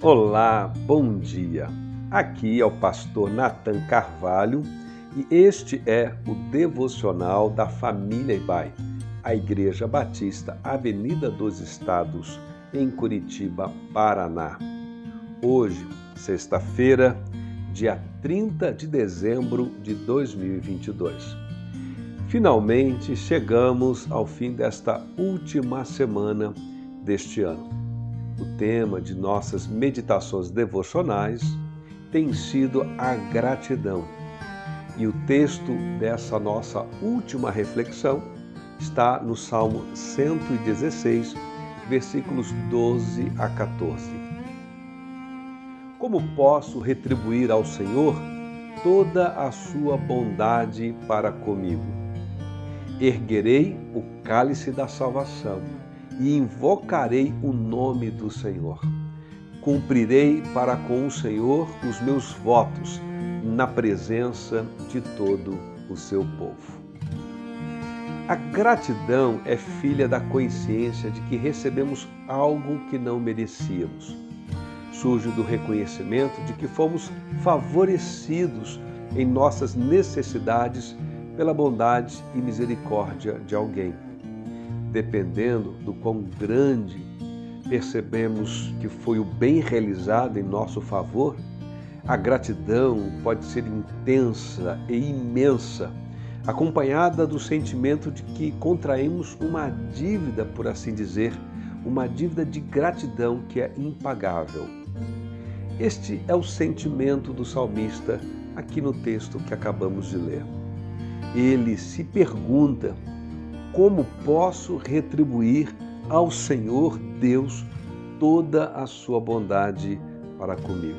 Olá, bom dia. Aqui é o pastor Nathan Carvalho e este é o devocional da família Ibai, a Igreja Batista Avenida dos Estados, em Curitiba, Paraná. Hoje, sexta-feira, dia 30 de dezembro de 2022. Finalmente chegamos ao fim desta última semana deste ano. O tema de nossas meditações devocionais tem sido a gratidão. E o texto dessa nossa última reflexão está no Salmo 116, versículos 12 a 14. Como posso retribuir ao Senhor toda a sua bondade para comigo? Erguerei o cálice da salvação e invocarei o nome do Senhor. Cumprirei para com o Senhor os meus votos na presença de todo o seu povo. A gratidão é filha da consciência de que recebemos algo que não merecíamos. Surge do reconhecimento de que fomos favorecidos em nossas necessidades pela bondade e misericórdia de alguém dependendo do quão grande percebemos que foi o bem realizado em nosso favor, a gratidão pode ser intensa e imensa, acompanhada do sentimento de que contraímos uma dívida, por assim dizer, uma dívida de gratidão que é impagável. Este é o sentimento do salmista aqui no texto que acabamos de ler. Ele se pergunta como posso retribuir ao Senhor Deus toda a sua bondade para comigo?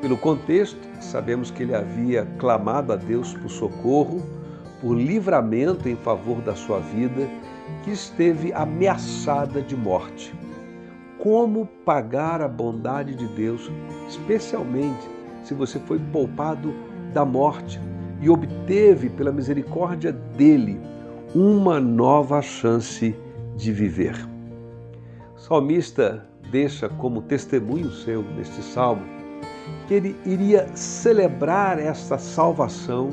Pelo contexto, sabemos que ele havia clamado a Deus por socorro, por livramento em favor da sua vida, que esteve ameaçada de morte. Como pagar a bondade de Deus, especialmente se você foi poupado da morte e obteve, pela misericórdia dele, uma nova chance de viver. O salmista deixa como testemunho seu neste salmo que ele iria celebrar esta salvação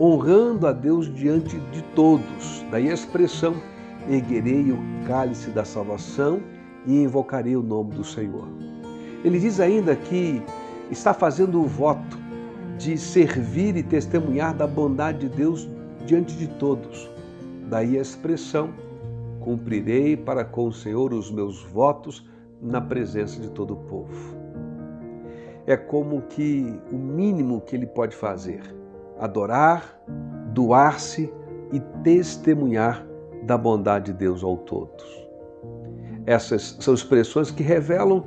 honrando a Deus diante de todos. Daí a expressão: erguerei o cálice da salvação e invocarei o nome do Senhor. Ele diz ainda que está fazendo o voto de servir e testemunhar da bondade de Deus diante de todos. Daí a expressão: cumprirei para com o Senhor os meus votos na presença de todo o povo. É como que o mínimo que ele pode fazer: adorar, doar-se e testemunhar da bondade de Deus ao todos. Essas são expressões que revelam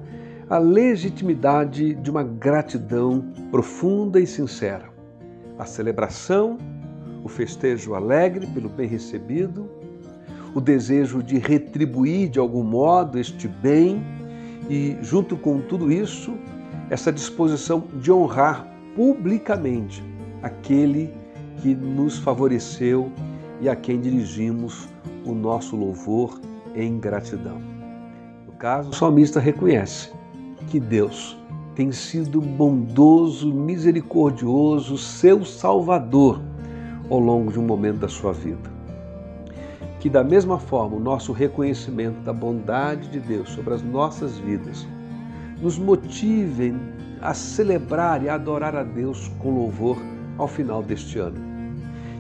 a legitimidade de uma gratidão profunda e sincera. A celebração o festejo alegre pelo bem recebido, o desejo de retribuir de algum modo este bem e, junto com tudo isso, essa disposição de honrar publicamente aquele que nos favoreceu e a quem dirigimos o nosso louvor em gratidão. No caso, o salmista reconhece que Deus tem sido bondoso, misericordioso, seu Salvador ao longo de um momento da sua vida. Que da mesma forma o nosso reconhecimento da bondade de Deus sobre as nossas vidas nos motivem a celebrar e adorar a Deus com louvor ao final deste ano.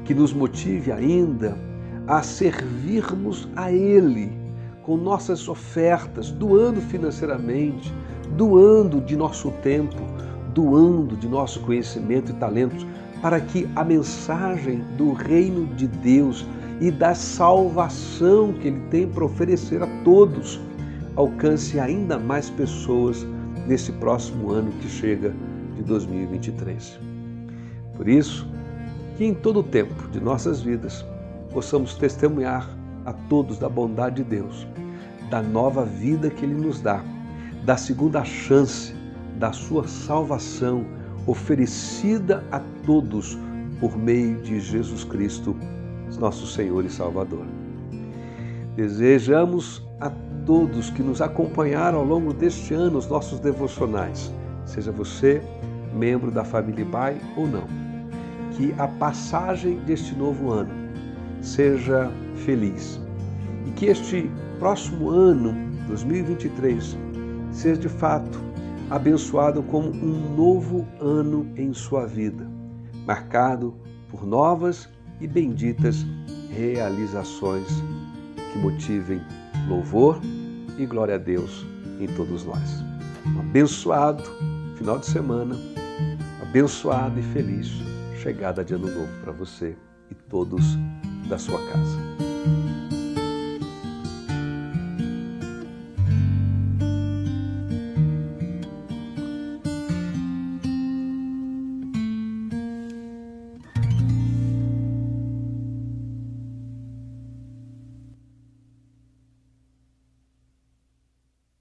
Que nos motive ainda a servirmos a Ele com nossas ofertas, doando financeiramente, doando de nosso tempo, doando de nosso conhecimento e talentos para que a mensagem do reino de Deus e da salvação que Ele tem para oferecer a todos alcance ainda mais pessoas nesse próximo ano que chega de 2023. Por isso, que em todo o tempo de nossas vidas possamos testemunhar a todos da bondade de Deus, da nova vida que Ele nos dá, da segunda chance, da sua salvação oferecida a todos por meio de Jesus Cristo, nosso Senhor e Salvador. Desejamos a todos que nos acompanharam ao longo deste ano os nossos devocionais, seja você membro da família Bai ou não. Que a passagem deste novo ano seja feliz e que este próximo ano, 2023, seja de fato abençoado como um novo ano em sua vida, marcado por novas e benditas realizações que motivem louvor e glória a Deus em todos nós. Um abençoado final de semana, abençoado e feliz chegada de ano novo para você e todos da sua casa.